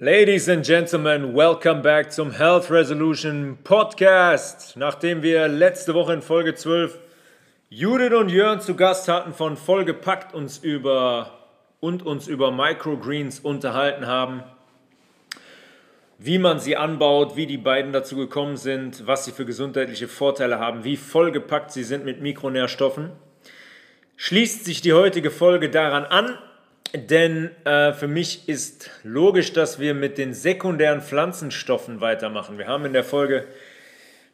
Ladies and Gentlemen, welcome back zum Health Resolution Podcast. Nachdem wir letzte Woche in Folge 12 Judith und Jörn zu Gast hatten von Vollgepackt uns über und uns über Microgreens unterhalten haben, wie man sie anbaut, wie die beiden dazu gekommen sind, was sie für gesundheitliche Vorteile haben, wie vollgepackt sie sind mit Mikronährstoffen, schließt sich die heutige Folge daran an denn äh, für mich ist logisch, dass wir mit den sekundären Pflanzenstoffen weitermachen. Wir haben in der Folge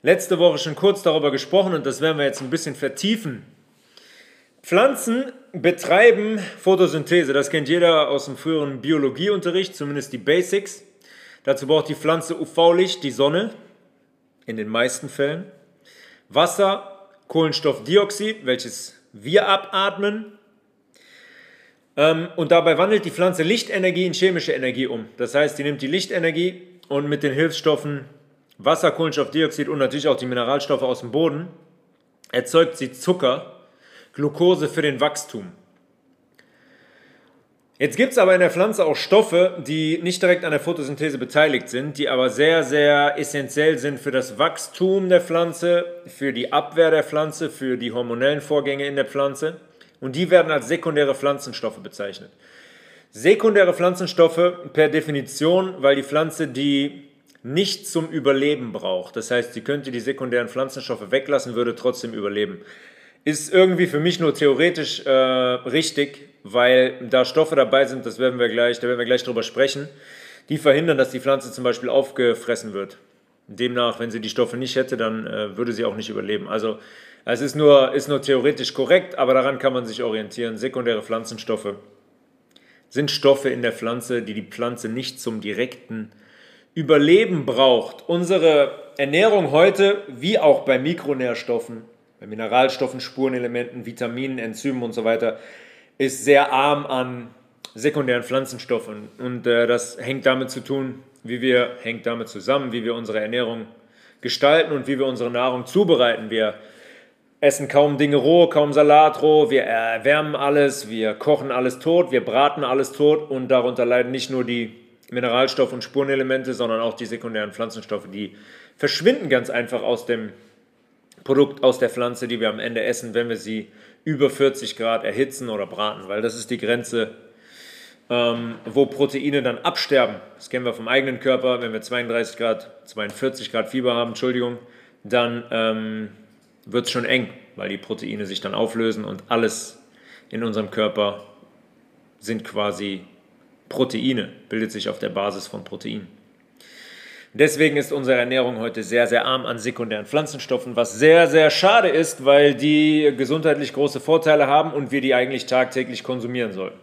letzte Woche schon kurz darüber gesprochen und das werden wir jetzt ein bisschen vertiefen. Pflanzen betreiben Photosynthese. Das kennt jeder aus dem früheren Biologieunterricht, zumindest die Basics. Dazu braucht die Pflanze UV-Licht, die Sonne, in den meisten Fällen. Wasser, Kohlenstoffdioxid, welches wir abatmen und dabei wandelt die Pflanze Lichtenergie in chemische Energie um. Das heißt, die nimmt die Lichtenergie und mit den Hilfsstoffen Wasser, Kohlenstoffdioxid und natürlich auch die Mineralstoffe aus dem Boden erzeugt sie Zucker, Glucose für den Wachstum. Jetzt gibt es aber in der Pflanze auch Stoffe, die nicht direkt an der Photosynthese beteiligt sind, die aber sehr, sehr essentiell sind für das Wachstum der Pflanze, für die Abwehr der Pflanze, für die hormonellen Vorgänge in der Pflanze. Und die werden als sekundäre Pflanzenstoffe bezeichnet. Sekundäre Pflanzenstoffe per Definition, weil die Pflanze die nicht zum Überleben braucht. Das heißt, sie könnte die sekundären Pflanzenstoffe weglassen, würde trotzdem überleben. Ist irgendwie für mich nur theoretisch äh, richtig, weil da Stoffe dabei sind, das werden wir gleich, da werden wir gleich drüber sprechen, die verhindern, dass die Pflanze zum Beispiel aufgefressen wird. Demnach, wenn sie die Stoffe nicht hätte, dann äh, würde sie auch nicht überleben. Also es ist nur, ist nur theoretisch korrekt, aber daran kann man sich orientieren. Sekundäre Pflanzenstoffe sind Stoffe in der Pflanze, die die Pflanze nicht zum direkten Überleben braucht. Unsere Ernährung heute, wie auch bei Mikronährstoffen, bei Mineralstoffen, Spurenelementen, Vitaminen, Enzymen und so weiter, ist sehr arm an sekundären Pflanzenstoffen. Und äh, das hängt damit zu tun, wie wir, hängt damit zusammen, wie wir unsere Ernährung gestalten und wie wir unsere Nahrung zubereiten. Wir essen kaum Dinge roh, kaum Salat roh, wir erwärmen alles, wir kochen alles tot, wir braten alles tot und darunter leiden nicht nur die Mineralstoffe und Spurenelemente, sondern auch die sekundären Pflanzenstoffe, die verschwinden ganz einfach aus dem Produkt, aus der Pflanze, die wir am Ende essen, wenn wir sie über 40 Grad erhitzen oder braten, weil das ist die Grenze, ähm, wo Proteine dann absterben. Das kennen wir vom eigenen Körper, wenn wir 32 Grad, 42 Grad Fieber haben, Entschuldigung, dann ähm, wird es schon eng, weil die Proteine sich dann auflösen und alles in unserem Körper sind quasi Proteine, bildet sich auf der Basis von Proteinen. Deswegen ist unsere Ernährung heute sehr, sehr arm an sekundären Pflanzenstoffen, was sehr, sehr schade ist, weil die gesundheitlich große Vorteile haben und wir die eigentlich tagtäglich konsumieren sollten.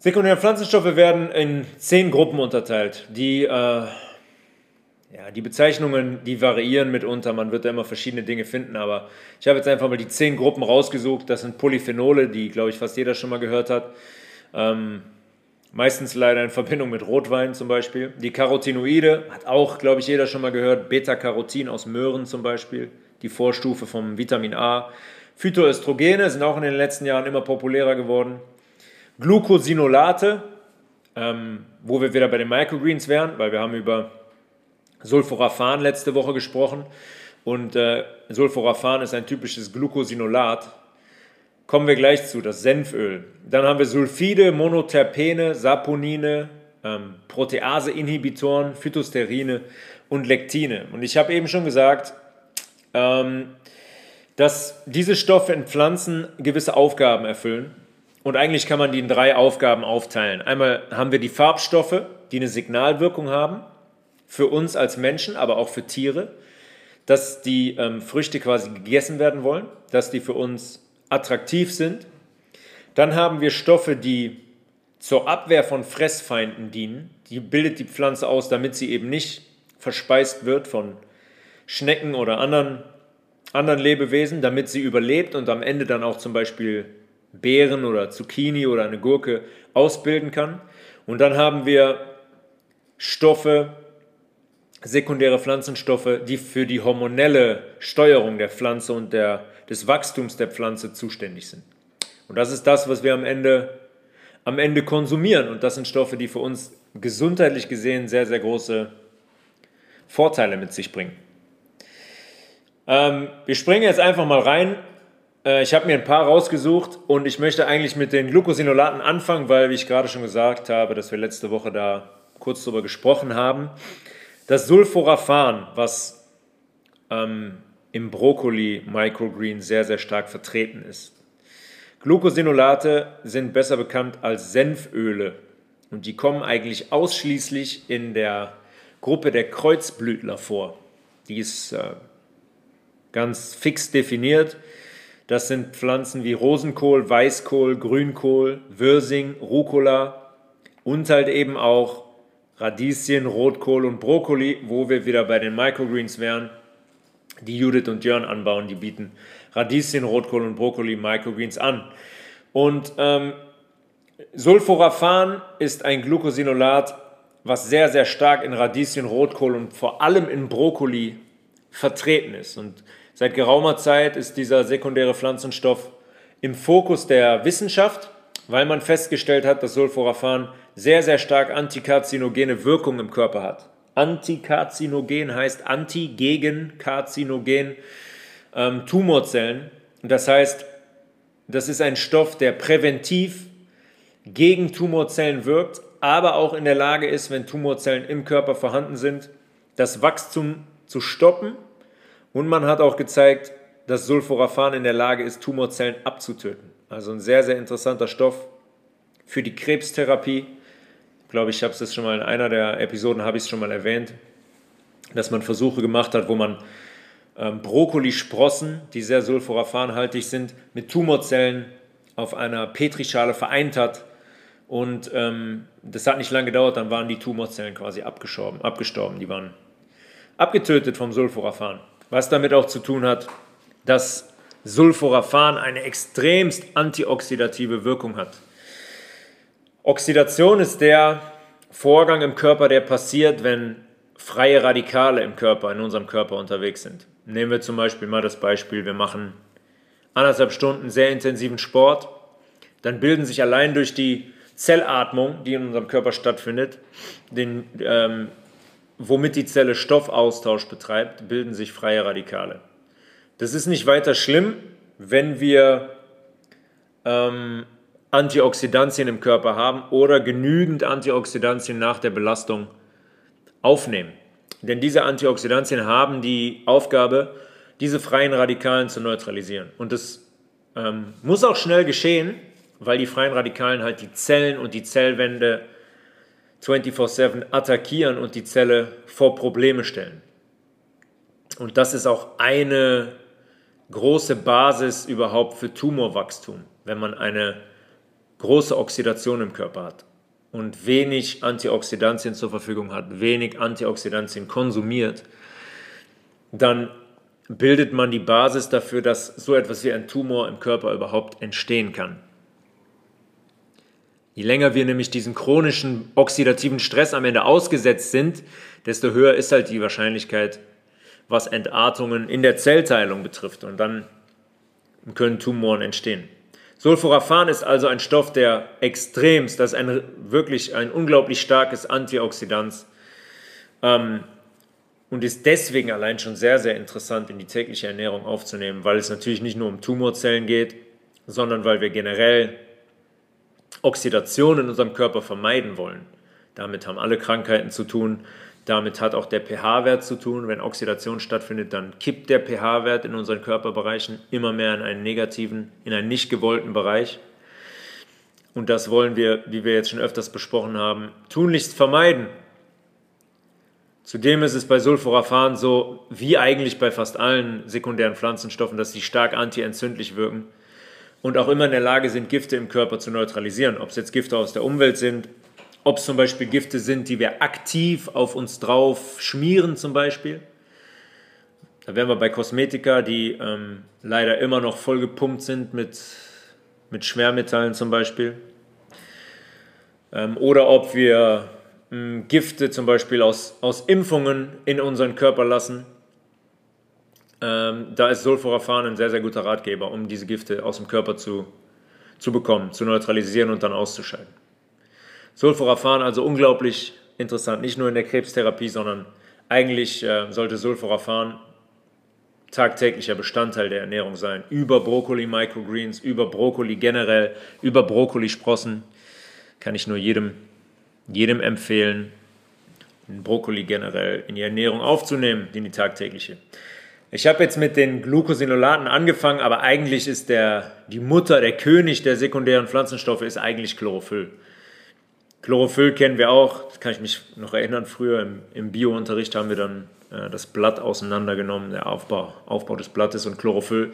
Sekundäre Pflanzenstoffe werden in zehn Gruppen unterteilt, die äh, ja, die Bezeichnungen, die variieren mitunter. Man wird da immer verschiedene Dinge finden, aber ich habe jetzt einfach mal die zehn Gruppen rausgesucht. Das sind Polyphenole, die, glaube ich, fast jeder schon mal gehört hat. Ähm, meistens leider in Verbindung mit Rotwein zum Beispiel. Die Carotinoide hat auch, glaube ich, jeder schon mal gehört. Beta-Carotin aus Möhren zum Beispiel, die Vorstufe vom Vitamin A. Phytoöstrogene sind auch in den letzten Jahren immer populärer geworden. Glucosinolate, ähm, wo wir wieder bei den Microgreens wären, weil wir haben über Sulforaphan letzte Woche gesprochen. Und äh, Sulforaphan ist ein typisches Glucosinolat. Kommen wir gleich zu, das Senföl. Dann haben wir Sulfide, Monoterpene, Saponine, ähm, Protease-Inhibitoren, Phytosterine und Lektine. Und ich habe eben schon gesagt, ähm, dass diese Stoffe in Pflanzen gewisse Aufgaben erfüllen. Und eigentlich kann man die in drei Aufgaben aufteilen. Einmal haben wir die Farbstoffe, die eine Signalwirkung haben für uns als Menschen, aber auch für Tiere, dass die ähm, Früchte quasi gegessen werden wollen, dass die für uns attraktiv sind. Dann haben wir Stoffe, die zur Abwehr von Fressfeinden dienen. Die bildet die Pflanze aus, damit sie eben nicht verspeist wird von Schnecken oder anderen, anderen Lebewesen, damit sie überlebt und am Ende dann auch zum Beispiel Beeren oder Zucchini oder eine Gurke ausbilden kann. Und dann haben wir Stoffe, sekundäre Pflanzenstoffe, die für die hormonelle Steuerung der Pflanze und der, des Wachstums der Pflanze zuständig sind. Und das ist das, was wir am Ende am Ende konsumieren. Und das sind Stoffe, die für uns gesundheitlich gesehen sehr, sehr große Vorteile mit sich bringen. Ähm, wir springen jetzt einfach mal rein. Äh, ich habe mir ein paar rausgesucht und ich möchte eigentlich mit den Glucosinolaten anfangen, weil, wie ich gerade schon gesagt habe, dass wir letzte Woche da kurz darüber gesprochen haben. Das Sulforaphan, was ähm, im Brokkoli Microgreen sehr, sehr stark vertreten ist. Glucosinolate sind besser bekannt als Senföle und die kommen eigentlich ausschließlich in der Gruppe der Kreuzblütler vor. Die ist äh, ganz fix definiert. Das sind Pflanzen wie Rosenkohl, Weißkohl, Grünkohl, Würsing, Rucola und halt eben auch Radieschen, Rotkohl und Brokkoli, wo wir wieder bei den Microgreens wären. Die Judith und Jörn anbauen, die bieten Radieschen, Rotkohl und Brokkoli Microgreens an. Und ähm, Sulforaphan ist ein Glucosinolat, was sehr, sehr stark in Radieschen, Rotkohl und vor allem in Brokkoli vertreten ist. Und seit geraumer Zeit ist dieser sekundäre Pflanzenstoff im Fokus der Wissenschaft, weil man festgestellt hat, dass Sulforaphan sehr, sehr stark antikarzinogene Wirkung im Körper hat. Antikarzinogen heißt anti gegen Karzinogen ähm, Tumorzellen. Das heißt, das ist ein Stoff, der präventiv gegen Tumorzellen wirkt, aber auch in der Lage ist, wenn Tumorzellen im Körper vorhanden sind, das Wachstum zu stoppen. Und man hat auch gezeigt, dass Sulforaphan in der Lage ist, Tumorzellen abzutöten. Also ein sehr, sehr interessanter Stoff für die Krebstherapie. Ich glaube, ich habe es schon mal in einer der Episoden habe ich es schon mal erwähnt, dass man Versuche gemacht hat, wo man ähm, Brokkolisprossen, die sehr sulforaphanhaltig sind, mit Tumorzellen auf einer Petrischale vereint hat und ähm, das hat nicht lange gedauert, dann waren die Tumorzellen quasi abgestorben, abgestorben. Die waren abgetötet vom Sulforaphan. Was damit auch zu tun hat, dass Sulforaphan eine extremst antioxidative Wirkung hat. Oxidation ist der Vorgang im Körper, der passiert, wenn freie Radikale im Körper, in unserem Körper unterwegs sind. Nehmen wir zum Beispiel mal das Beispiel, wir machen anderthalb Stunden sehr intensiven Sport, dann bilden sich allein durch die Zellatmung, die in unserem Körper stattfindet, den, ähm, womit die Zelle Stoffaustausch betreibt, bilden sich freie Radikale. Das ist nicht weiter schlimm, wenn wir ähm, Antioxidantien im Körper haben oder genügend Antioxidantien nach der Belastung aufnehmen. Denn diese Antioxidantien haben die Aufgabe, diese freien Radikalen zu neutralisieren. Und das ähm, muss auch schnell geschehen, weil die freien Radikalen halt die Zellen und die Zellwände 24/7 attackieren und die Zelle vor Probleme stellen. Und das ist auch eine große Basis überhaupt für Tumorwachstum, wenn man eine große Oxidation im Körper hat und wenig Antioxidantien zur Verfügung hat, wenig Antioxidantien konsumiert, dann bildet man die Basis dafür, dass so etwas wie ein Tumor im Körper überhaupt entstehen kann. Je länger wir nämlich diesen chronischen oxidativen Stress am Ende ausgesetzt sind, desto höher ist halt die Wahrscheinlichkeit, was Entartungen in der Zellteilung betrifft. Und dann können Tumoren entstehen. Sulforaphan ist also ein Stoff, der extremst, das ist ein, wirklich ein unglaublich starkes Antioxidant ähm, und ist deswegen allein schon sehr, sehr interessant in die tägliche Ernährung aufzunehmen, weil es natürlich nicht nur um Tumorzellen geht, sondern weil wir generell Oxidation in unserem Körper vermeiden wollen. Damit haben alle Krankheiten zu tun. Damit hat auch der pH-Wert zu tun. Wenn Oxidation stattfindet, dann kippt der pH-Wert in unseren Körperbereichen immer mehr in einen negativen, in einen nicht gewollten Bereich. Und das wollen wir, wie wir jetzt schon öfters besprochen haben, tunlichst vermeiden. Zudem ist es bei Sulforaphan so, wie eigentlich bei fast allen sekundären Pflanzenstoffen, dass sie stark antientzündlich wirken und auch immer in der Lage sind, Gifte im Körper zu neutralisieren. Ob es jetzt Gifte aus der Umwelt sind, ob es zum Beispiel Gifte sind, die wir aktiv auf uns drauf schmieren zum Beispiel. Da wären wir bei Kosmetika, die ähm, leider immer noch voll gepumpt sind mit, mit Schwermetallen zum Beispiel. Ähm, oder ob wir ähm, Gifte zum Beispiel aus, aus Impfungen in unseren Körper lassen ähm, da ist Sulforaphan ein sehr, sehr guter Ratgeber, um diese Gifte aus dem Körper zu, zu bekommen, zu neutralisieren und dann auszuscheiden. Sulforaphan also unglaublich interessant, nicht nur in der Krebstherapie, sondern eigentlich äh, sollte Sulforaphan tagtäglicher Bestandteil der Ernährung sein. Über Brokkoli Microgreens, über Brokkoli generell, über Brokkolisprossen kann ich nur jedem, jedem empfehlen, Brokkoli generell in die Ernährung aufzunehmen, in die tagtägliche. Ich habe jetzt mit den Glucosinolaten angefangen, aber eigentlich ist der, die Mutter, der König der sekundären Pflanzenstoffe ist eigentlich Chlorophyll. Chlorophyll kennen wir auch, das kann ich mich noch erinnern, früher im, im Biounterricht haben wir dann äh, das Blatt auseinandergenommen, der Aufbau, Aufbau des Blattes und Chlorophyll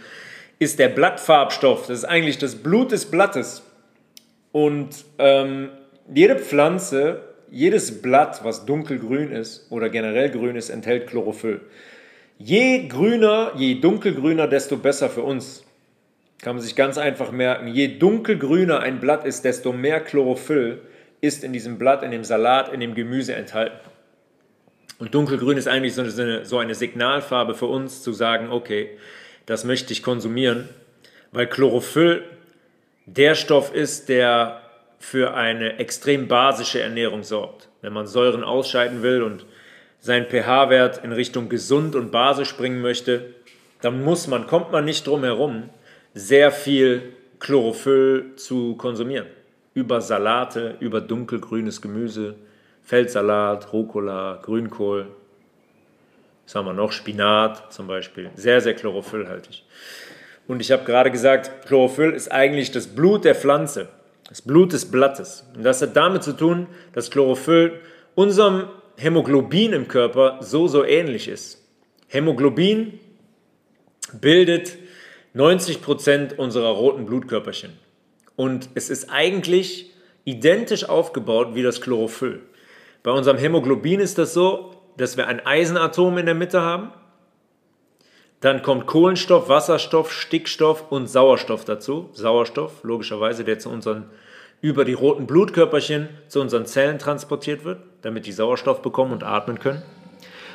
ist der Blattfarbstoff, das ist eigentlich das Blut des Blattes. Und ähm, jede Pflanze, jedes Blatt, was dunkelgrün ist oder generell grün ist, enthält Chlorophyll. Je grüner, je dunkelgrüner, desto besser für uns. Kann man sich ganz einfach merken. Je dunkelgrüner ein Blatt ist, desto mehr Chlorophyll ist in diesem Blatt, in dem Salat, in dem Gemüse enthalten. Und dunkelgrün ist eigentlich so eine, so eine Signalfarbe für uns, zu sagen, okay, das möchte ich konsumieren, weil Chlorophyll der Stoff ist, der für eine extrem basische Ernährung sorgt. Wenn man Säuren ausscheiden will und seinen pH-Wert in Richtung gesund und basisch bringen möchte, dann muss man, kommt man nicht drum herum, sehr viel Chlorophyll zu konsumieren. Über Salate, über dunkelgrünes Gemüse, Feldsalat, Rucola, Grünkohl. Was haben wir noch? Spinat zum Beispiel. Sehr, sehr chlorophyllhaltig. Und ich habe gerade gesagt, Chlorophyll ist eigentlich das Blut der Pflanze, das Blut des Blattes. Und das hat damit zu tun, dass Chlorophyll unserem Hämoglobin im Körper so, so ähnlich ist. Hämoglobin bildet 90 Prozent unserer roten Blutkörperchen. Und es ist eigentlich identisch aufgebaut wie das Chlorophyll. Bei unserem Hämoglobin ist das so, dass wir ein Eisenatom in der Mitte haben. Dann kommt Kohlenstoff, Wasserstoff, Stickstoff und Sauerstoff dazu. Sauerstoff, logischerweise, der zu unseren über die roten Blutkörperchen zu unseren Zellen transportiert wird, damit die Sauerstoff bekommen und atmen können.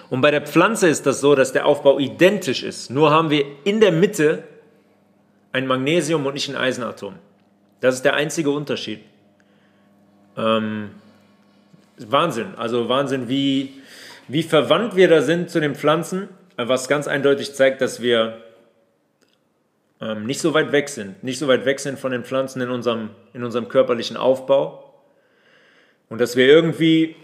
Und bei der Pflanze ist das so, dass der Aufbau identisch ist. Nur haben wir in der Mitte ein Magnesium und nicht ein Eisenatom. Das ist der einzige Unterschied. Ähm, Wahnsinn. Also Wahnsinn, wie, wie verwandt wir da sind zu den Pflanzen, was ganz eindeutig zeigt, dass wir ähm, nicht so weit weg sind, nicht so weit weg sind von den Pflanzen in unserem, in unserem körperlichen Aufbau und dass wir irgendwie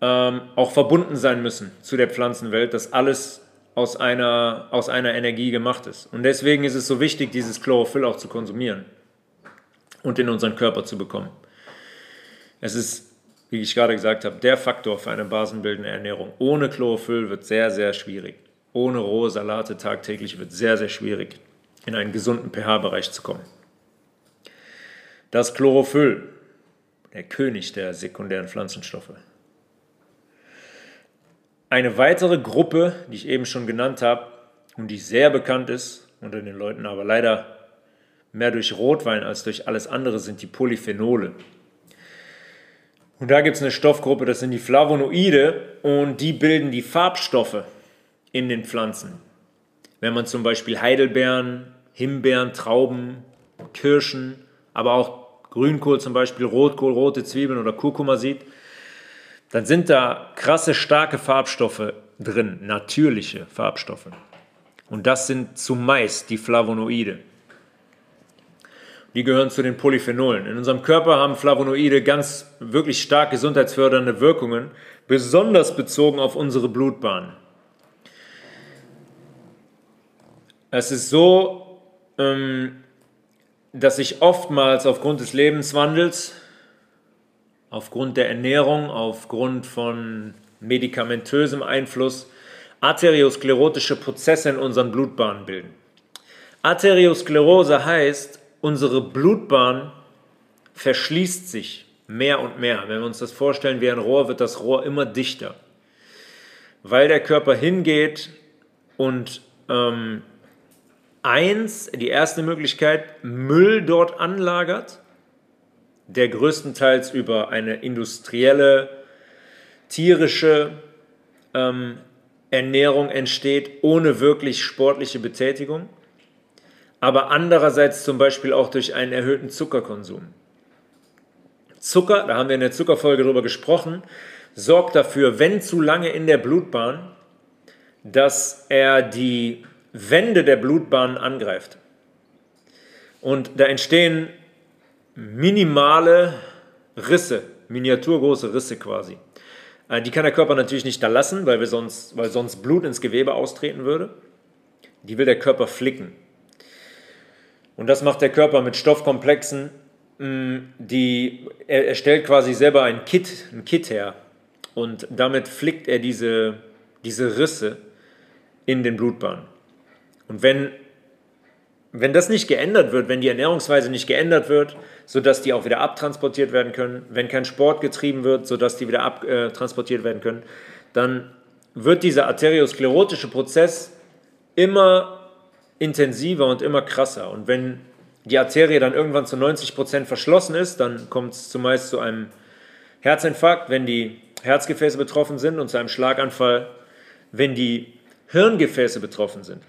ähm, auch verbunden sein müssen zu der Pflanzenwelt, dass alles aus einer, aus einer Energie gemacht ist. Und deswegen ist es so wichtig, dieses Chlorophyll auch zu konsumieren und in unseren Körper zu bekommen. Es ist, wie ich gerade gesagt habe, der Faktor für eine basenbildende Ernährung. Ohne Chlorophyll wird sehr, sehr schwierig. Ohne rohe Salate tagtäglich wird sehr, sehr schwierig in einen gesunden pH-Bereich zu kommen. Das Chlorophyll, der König der sekundären Pflanzenstoffe. Eine weitere Gruppe, die ich eben schon genannt habe und die sehr bekannt ist unter den Leuten, aber leider mehr durch Rotwein als durch alles andere, sind die Polyphenole. Und da gibt es eine Stoffgruppe, das sind die Flavonoide und die bilden die Farbstoffe in den Pflanzen. Wenn man zum Beispiel Heidelbeeren, Himbeeren, Trauben, Kirschen, aber auch Grünkohl zum Beispiel, Rotkohl, rote Zwiebeln oder Kurkuma sieht, dann sind da krasse, starke Farbstoffe drin, natürliche Farbstoffe. Und das sind zumeist die Flavonoide. Die gehören zu den Polyphenolen. In unserem Körper haben Flavonoide ganz wirklich stark gesundheitsfördernde Wirkungen, besonders bezogen auf unsere Blutbahn. Es ist so, ähm, dass sich oftmals aufgrund des Lebenswandels, aufgrund der Ernährung, aufgrund von medikamentösem Einfluss arteriosklerotische Prozesse in unseren Blutbahnen bilden. Arteriosklerose heißt, unsere Blutbahn verschließt sich mehr und mehr. Wenn wir uns das vorstellen wie ein Rohr, wird das Rohr immer dichter, weil der Körper hingeht und ähm, Eins, die erste Möglichkeit, Müll dort anlagert, der größtenteils über eine industrielle, tierische ähm, Ernährung entsteht, ohne wirklich sportliche Betätigung, aber andererseits zum Beispiel auch durch einen erhöhten Zuckerkonsum. Zucker, da haben wir in der Zuckerfolge drüber gesprochen, sorgt dafür, wenn zu lange in der Blutbahn, dass er die Wände der Blutbahn angreift. Und da entstehen minimale Risse, miniaturgroße Risse quasi. Äh, die kann der Körper natürlich nicht da lassen, weil, wir sonst, weil sonst Blut ins Gewebe austreten würde. Die will der Körper flicken. Und das macht der Körper mit Stoffkomplexen, mm, die, er, er stellt quasi selber ein Kit, ein Kit her. Und damit flickt er diese, diese Risse in den Blutbahnen. Und wenn, wenn das nicht geändert wird, wenn die Ernährungsweise nicht geändert wird, sodass die auch wieder abtransportiert werden können, wenn kein Sport getrieben wird, sodass die wieder abtransportiert werden können, dann wird dieser arteriosklerotische Prozess immer intensiver und immer krasser. Und wenn die Arterie dann irgendwann zu 90 Prozent verschlossen ist, dann kommt es zumeist zu einem Herzinfarkt, wenn die Herzgefäße betroffen sind und zu einem Schlaganfall, wenn die Hirngefäße betroffen sind.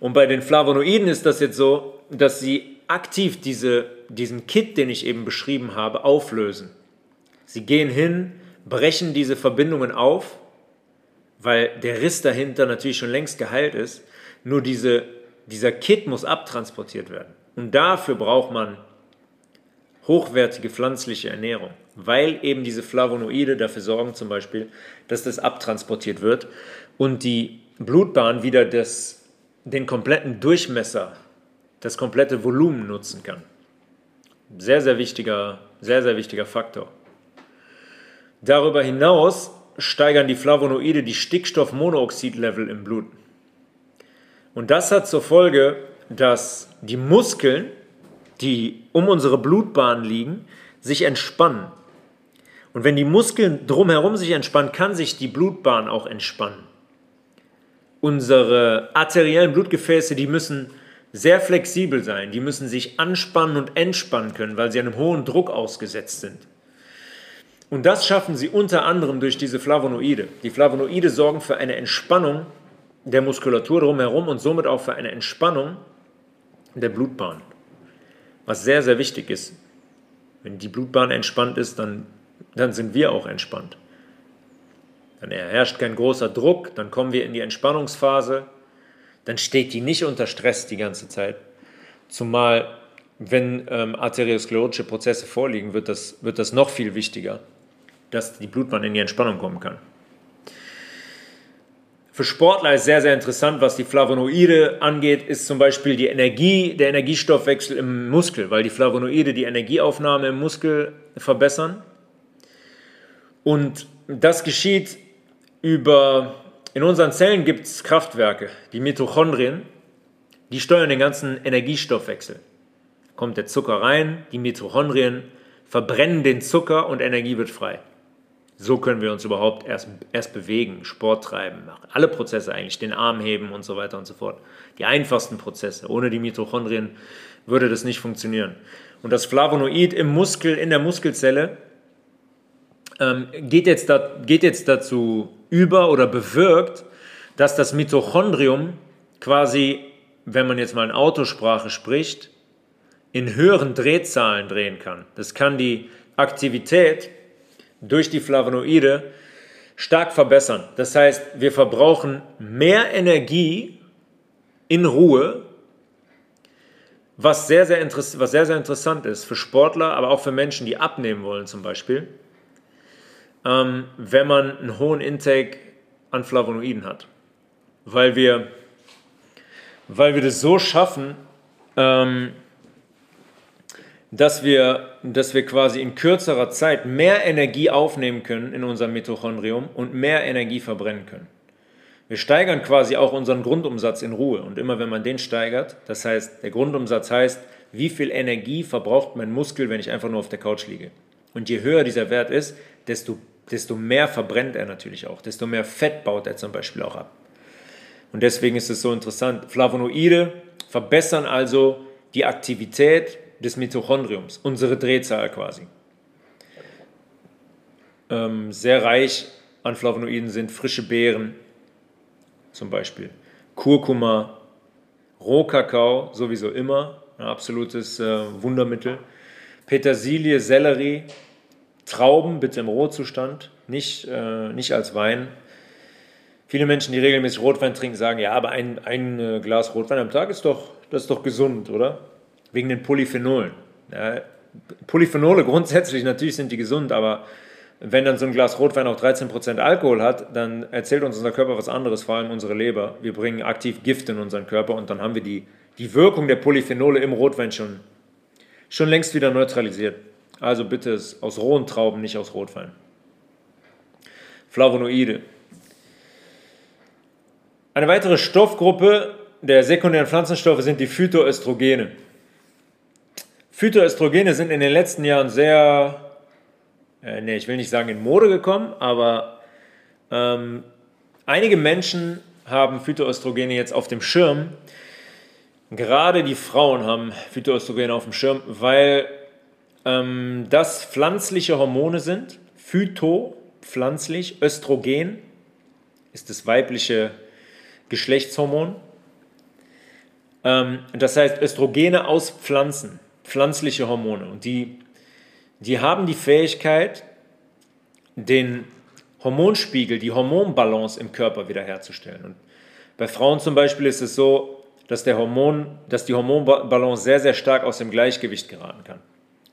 Und bei den Flavonoiden ist das jetzt so, dass sie aktiv diese, diesen Kit, den ich eben beschrieben habe, auflösen. Sie gehen hin, brechen diese Verbindungen auf, weil der Riss dahinter natürlich schon längst geheilt ist. Nur diese, dieser Kit muss abtransportiert werden. Und dafür braucht man hochwertige pflanzliche Ernährung, weil eben diese Flavonoide dafür sorgen zum Beispiel, dass das abtransportiert wird und die Blutbahn wieder das, den kompletten Durchmesser, das komplette Volumen nutzen kann. Sehr, sehr wichtiger, sehr, sehr wichtiger Faktor. Darüber hinaus steigern die Flavonoide die Stickstoffmonoxid-Level im Blut. Und das hat zur Folge, dass die Muskeln die um unsere Blutbahn liegen, sich entspannen. Und wenn die Muskeln drumherum sich entspannen, kann sich die Blutbahn auch entspannen. Unsere arteriellen Blutgefäße, die müssen sehr flexibel sein, die müssen sich anspannen und entspannen können, weil sie einem hohen Druck ausgesetzt sind. Und das schaffen sie unter anderem durch diese Flavonoide. Die Flavonoide sorgen für eine Entspannung der Muskulatur drumherum und somit auch für eine Entspannung der Blutbahn was sehr, sehr wichtig ist. Wenn die Blutbahn entspannt ist, dann, dann sind wir auch entspannt. Dann herrscht kein großer Druck, dann kommen wir in die Entspannungsphase, dann steht die nicht unter Stress die ganze Zeit. Zumal, wenn ähm, arteriosklerotische Prozesse vorliegen, wird das, wird das noch viel wichtiger, dass die Blutbahn in die Entspannung kommen kann. Für Sportler ist sehr, sehr interessant, was die Flavonoide angeht, ist zum Beispiel die Energie, der Energiestoffwechsel im Muskel, weil die Flavonoide die Energieaufnahme im Muskel verbessern. Und das geschieht über, in unseren Zellen gibt es Kraftwerke, die Mitochondrien, die steuern den ganzen Energiestoffwechsel. Kommt der Zucker rein, die Mitochondrien verbrennen den Zucker und Energie wird frei. So können wir uns überhaupt erst, erst bewegen, Sport treiben, alle Prozesse eigentlich, den Arm heben und so weiter und so fort. Die einfachsten Prozesse. Ohne die Mitochondrien würde das nicht funktionieren. Und das Flavonoid im Muskel, in der Muskelzelle, ähm, geht, jetzt da, geht jetzt dazu über oder bewirkt, dass das Mitochondrium quasi, wenn man jetzt mal in Autosprache spricht, in höheren Drehzahlen drehen kann. Das kann die Aktivität durch die Flavonoide stark verbessern. Das heißt, wir verbrauchen mehr Energie in Ruhe, was sehr, sehr, was sehr, sehr interessant ist für Sportler, aber auch für Menschen, die abnehmen wollen zum Beispiel, ähm, wenn man einen hohen Intake an Flavonoiden hat. Weil wir, weil wir das so schaffen, ähm, dass wir, dass wir quasi in kürzerer Zeit mehr Energie aufnehmen können in unserem Mitochondrium und mehr Energie verbrennen können. Wir steigern quasi auch unseren Grundumsatz in Ruhe. Und immer wenn man den steigert, das heißt, der Grundumsatz heißt, wie viel Energie verbraucht mein Muskel, wenn ich einfach nur auf der Couch liege. Und je höher dieser Wert ist, desto, desto mehr verbrennt er natürlich auch, desto mehr Fett baut er zum Beispiel auch ab. Und deswegen ist es so interessant. Flavonoide verbessern also die Aktivität des Mitochondriums, unsere Drehzahl quasi. Ähm, sehr reich an Flavonoiden sind frische Beeren, zum Beispiel Kurkuma, Rohkakao, sowieso immer, ein absolutes äh, Wundermittel. Petersilie, Sellerie, Trauben, bitte im Rohzustand, nicht, äh, nicht als Wein. Viele Menschen, die regelmäßig Rotwein trinken, sagen, ja, aber ein, ein äh, Glas Rotwein am Tag ist doch, das ist doch gesund, oder? Wegen den Polyphenolen. Ja, Polyphenole grundsätzlich, natürlich sind die gesund, aber wenn dann so ein Glas Rotwein auch 13% Alkohol hat, dann erzählt uns unser Körper was anderes, vor allem unsere Leber. Wir bringen aktiv Gift in unseren Körper und dann haben wir die, die Wirkung der Polyphenole im Rotwein schon, schon längst wieder neutralisiert. Also bitte aus rohen Trauben, nicht aus Rotwein. Flavonoide. Eine weitere Stoffgruppe der sekundären Pflanzenstoffe sind die Phytoöstrogene. Phytoöstrogene sind in den letzten Jahren sehr äh, nee, ich will nicht sagen in Mode gekommen, aber ähm, einige Menschen haben Phytoöstrogene jetzt auf dem Schirm. Gerade die Frauen haben Phytoöstrogene auf dem Schirm, weil ähm, das pflanzliche Hormone sind. Phyto, pflanzlich, Östrogen ist das weibliche Geschlechtshormon. Ähm, das heißt Östrogene aus Pflanzen, pflanzliche Hormone. Und die die haben die Fähigkeit, den Hormonspiegel, die Hormonbalance im Körper wiederherzustellen. Und bei Frauen zum Beispiel ist es so, dass, der Hormon, dass die Hormonbalance sehr, sehr stark aus dem Gleichgewicht geraten kann.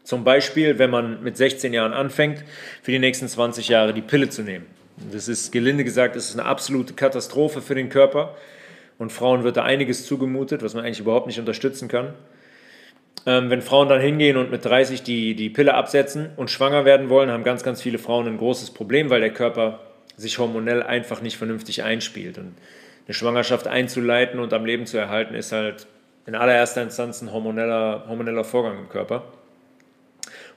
Zum Beispiel, wenn man mit 16 Jahren anfängt, für die nächsten 20 Jahre die Pille zu nehmen. Das ist, gelinde gesagt, das ist eine absolute Katastrophe für den Körper. Und Frauen wird da einiges zugemutet, was man eigentlich überhaupt nicht unterstützen kann. Ähm, wenn Frauen dann hingehen und mit 30 die, die Pille absetzen und schwanger werden wollen, haben ganz, ganz viele Frauen ein großes Problem, weil der Körper sich hormonell einfach nicht vernünftig einspielt. Und eine Schwangerschaft einzuleiten und am Leben zu erhalten, ist halt in allererster Instanz ein hormoneller, hormoneller Vorgang im Körper.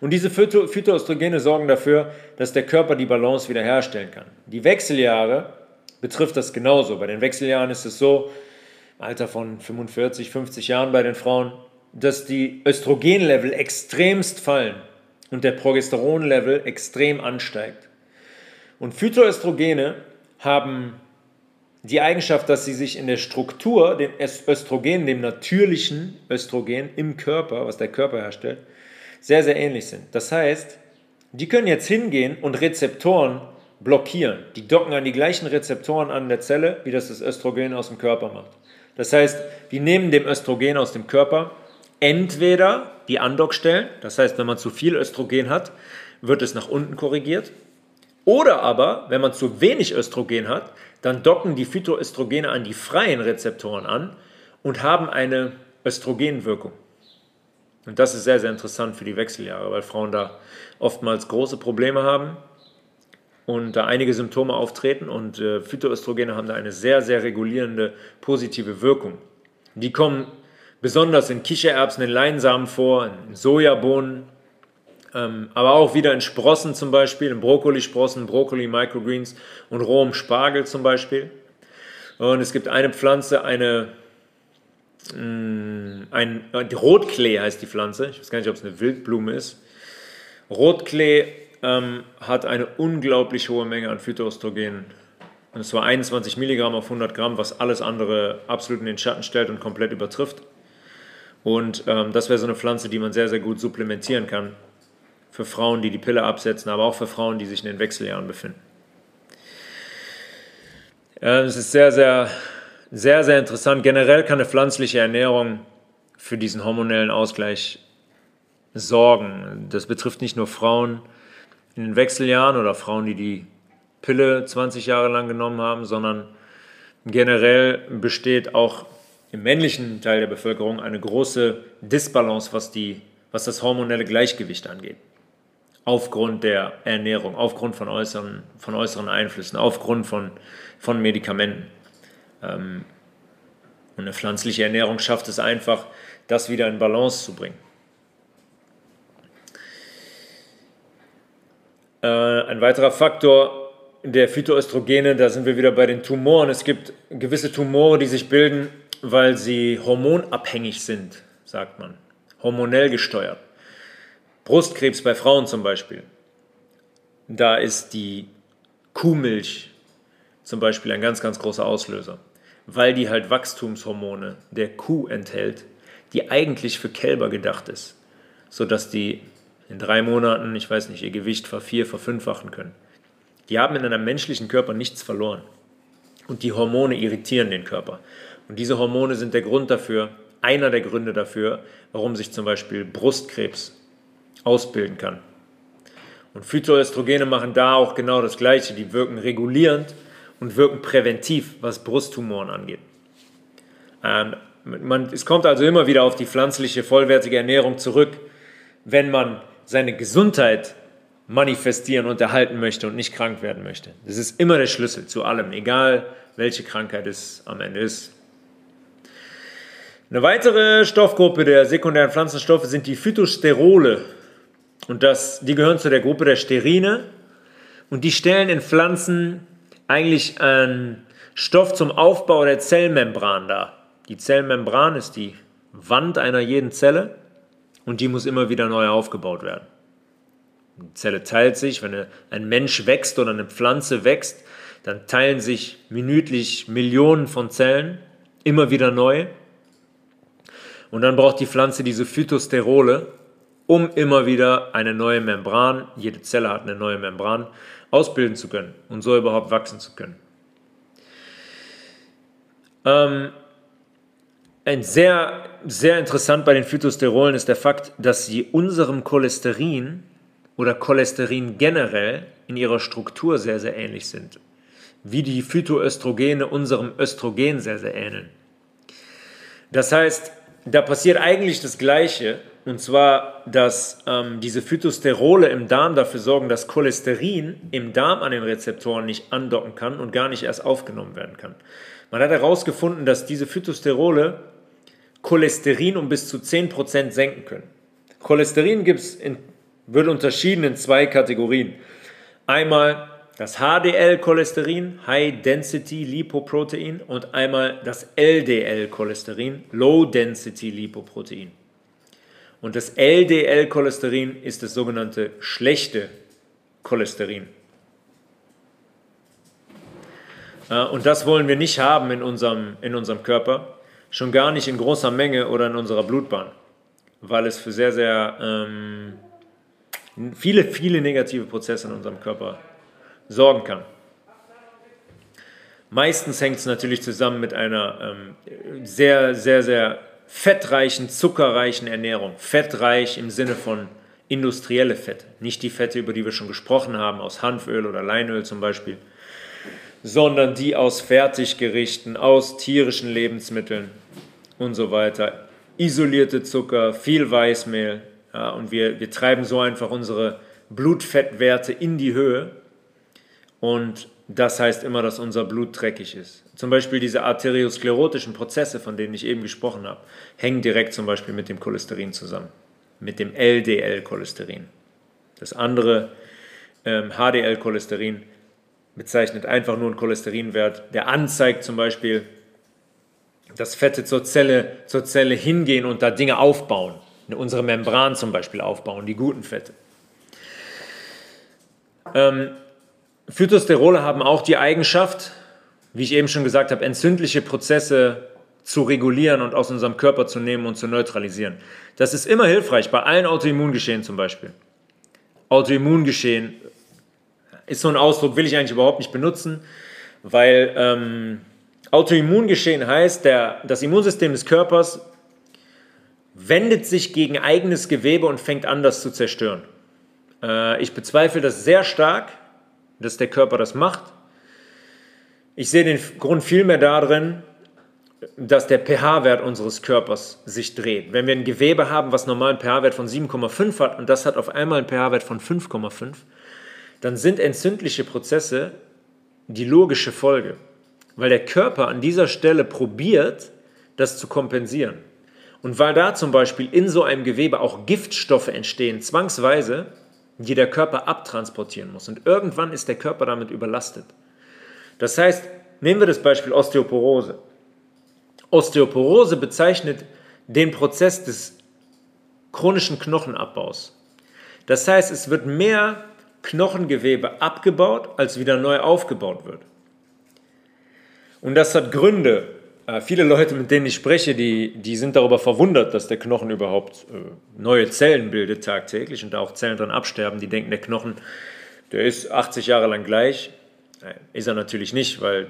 Und diese Phyto Phytoöstrogene sorgen dafür, dass der Körper die Balance wiederherstellen kann. Die Wechseljahre betrifft das genauso. Bei den Wechseljahren ist es so, Alter von 45, 50 Jahren bei den Frauen, dass die Östrogenlevel extremst fallen und der Progesteronlevel extrem ansteigt. Und Phytoöstrogene haben die Eigenschaft, dass sie sich in der Struktur, dem Östrogen, dem natürlichen Östrogen im Körper, was der Körper herstellt, sehr, sehr ähnlich sind. Das heißt, die können jetzt hingehen und Rezeptoren blockieren. Die docken an die gleichen Rezeptoren an der Zelle, wie das das Östrogen aus dem Körper macht. Das heißt, die nehmen dem Östrogen aus dem Körper entweder die Andockstellen, das heißt, wenn man zu viel Östrogen hat, wird es nach unten korrigiert. Oder aber, wenn man zu wenig Östrogen hat, dann docken die Phytoöstrogene an die freien Rezeptoren an und haben eine Östrogenwirkung. Und das ist sehr, sehr interessant für die Wechseljahre, weil Frauen da oftmals große Probleme haben und da einige Symptome auftreten und äh, Phytoöstrogene haben da eine sehr, sehr regulierende positive Wirkung. Die kommen besonders in Kichererbsen, in Leinsamen vor, in Sojabohnen, ähm, aber auch wieder in Sprossen zum Beispiel, in Brokkolisprossen, Brokkoli, Microgreens und rohem Spargel zum Beispiel. Und es gibt eine Pflanze, eine, mh, mm, ein, äh, Rotklee heißt die Pflanze, ich weiß gar nicht, ob es eine Wildblume ist. Rotklee ähm, hat eine unglaublich hohe Menge an Phytoöstrogenen. Und zwar 21 Milligramm auf 100 Gramm, was alles andere absolut in den Schatten stellt und komplett übertrifft. Und ähm, das wäre so eine Pflanze, die man sehr, sehr gut supplementieren kann. Für Frauen, die die Pille absetzen, aber auch für Frauen, die sich in den Wechseljahren befinden. Äh, es ist sehr, sehr, sehr, sehr interessant. Generell kann eine pflanzliche Ernährung für diesen hormonellen Ausgleich sorgen. Das betrifft nicht nur Frauen in den Wechseljahren oder Frauen, die die Pille 20 Jahre lang genommen haben, sondern generell besteht auch im männlichen Teil der Bevölkerung eine große Disbalance, was, die, was das hormonelle Gleichgewicht angeht. Aufgrund der Ernährung, aufgrund von äußeren, von äußeren Einflüssen, aufgrund von, von Medikamenten. Ähm, und eine pflanzliche Ernährung schafft es einfach, das wieder in Balance zu bringen. Äh, ein weiterer Faktor der Phytoöstrogene, da sind wir wieder bei den Tumoren. Es gibt gewisse Tumore, die sich bilden weil sie hormonabhängig sind, sagt man, hormonell gesteuert. Brustkrebs bei Frauen zum Beispiel. Da ist die Kuhmilch zum Beispiel ein ganz, ganz großer Auslöser, weil die halt Wachstumshormone der Kuh enthält, die eigentlich für Kälber gedacht ist, sodass die in drei Monaten, ich weiß nicht, ihr Gewicht vervier, verfünffachen können. Die haben in einem menschlichen Körper nichts verloren. Und die Hormone irritieren den Körper. Und diese Hormone sind der Grund dafür, einer der Gründe dafür, warum sich zum Beispiel Brustkrebs ausbilden kann. Und Phytoöstrogene machen da auch genau das Gleiche. Die wirken regulierend und wirken präventiv, was Brusttumoren angeht. Ähm, man, es kommt also immer wieder auf die pflanzliche, vollwertige Ernährung zurück, wenn man seine Gesundheit manifestieren und erhalten möchte und nicht krank werden möchte. Das ist immer der Schlüssel zu allem, egal welche Krankheit es am Ende ist. Eine weitere Stoffgruppe der sekundären Pflanzenstoffe sind die Phytosterole. Und das, die gehören zu der Gruppe der Sterine. Und die stellen in Pflanzen eigentlich einen Stoff zum Aufbau der Zellmembran dar. Die Zellmembran ist die Wand einer jeden Zelle und die muss immer wieder neu aufgebaut werden. Die Zelle teilt sich, wenn ein Mensch wächst oder eine Pflanze wächst, dann teilen sich minütlich Millionen von Zellen immer wieder neu. Und dann braucht die Pflanze diese Phytosterole, um immer wieder eine neue Membran, jede Zelle hat eine neue Membran, ausbilden zu können und so überhaupt wachsen zu können. Ähm, ein sehr, sehr interessant bei den Phytosterolen ist der Fakt, dass sie unserem Cholesterin oder Cholesterin generell in ihrer Struktur sehr, sehr ähnlich sind. Wie die Phytoöstrogene unserem Östrogen sehr, sehr ähneln. Das heißt, da passiert eigentlich das Gleiche, und zwar, dass ähm, diese Phytosterole im Darm dafür sorgen, dass Cholesterin im Darm an den Rezeptoren nicht andocken kann und gar nicht erst aufgenommen werden kann. Man hat herausgefunden, dass diese Phytosterole Cholesterin um bis zu 10% senken können. Cholesterin gibt's in, wird unterschieden in zwei Kategorien. Einmal das HDL-Cholesterin, High Density Lipoprotein, und einmal das LDL-Cholesterin, Low Density Lipoprotein. Und das LDL-Cholesterin ist das sogenannte schlechte Cholesterin. Äh, und das wollen wir nicht haben in unserem, in unserem Körper, schon gar nicht in großer Menge oder in unserer Blutbahn, weil es für sehr, sehr ähm, viele, viele negative Prozesse in unserem Körper sorgen kann. Meistens hängt es natürlich zusammen mit einer ähm, sehr, sehr, sehr fettreichen, zuckerreichen Ernährung. Fettreich im Sinne von industrielle Fette. Nicht die Fette, über die wir schon gesprochen haben, aus Hanföl oder Leinöl zum Beispiel, sondern die aus Fertiggerichten, aus tierischen Lebensmitteln und so weiter. Isolierte Zucker, viel Weißmehl. Ja, und wir, wir treiben so einfach unsere Blutfettwerte in die Höhe und das heißt immer, dass unser Blut dreckig ist. Zum Beispiel diese arteriosklerotischen Prozesse, von denen ich eben gesprochen habe, hängen direkt zum Beispiel mit dem Cholesterin zusammen, mit dem LDL-Cholesterin. Das andere ähm, HDL-Cholesterin bezeichnet einfach nur einen Cholesterinwert, der anzeigt zum Beispiel, dass Fette zur Zelle, zur Zelle hingehen und da Dinge aufbauen. Unsere Membran zum Beispiel aufbauen, die guten Fette. Ähm, Phytosterole haben auch die Eigenschaft, wie ich eben schon gesagt habe, entzündliche Prozesse zu regulieren und aus unserem Körper zu nehmen und zu neutralisieren. Das ist immer hilfreich, bei allen Autoimmungeschehen zum Beispiel. Autoimmungeschehen ist so ein Ausdruck, will ich eigentlich überhaupt nicht benutzen, weil ähm, Autoimmungeschehen heißt, der, das Immunsystem des Körpers wendet sich gegen eigenes Gewebe und fängt an, das zu zerstören. Äh, ich bezweifle das sehr stark, dass der Körper das macht. Ich sehe den Grund vielmehr darin, dass der pH-Wert unseres Körpers sich dreht. Wenn wir ein Gewebe haben, was normal einen pH-Wert von 7,5 hat und das hat auf einmal einen pH-Wert von 5,5, dann sind entzündliche Prozesse die logische Folge, weil der Körper an dieser Stelle probiert, das zu kompensieren. Und weil da zum Beispiel in so einem Gewebe auch Giftstoffe entstehen, zwangsweise, die der Körper abtransportieren muss. Und irgendwann ist der Körper damit überlastet. Das heißt, nehmen wir das Beispiel Osteoporose. Osteoporose bezeichnet den Prozess des chronischen Knochenabbaus. Das heißt, es wird mehr Knochengewebe abgebaut, als wieder neu aufgebaut wird. Und das hat Gründe. Äh, viele Leute, mit denen ich spreche, die, die sind darüber verwundert, dass der Knochen überhaupt äh, neue Zellen bildet tagtäglich und da auch Zellen dran absterben. Die denken, der Knochen, der ist 80 Jahre lang gleich. Ist er natürlich nicht, weil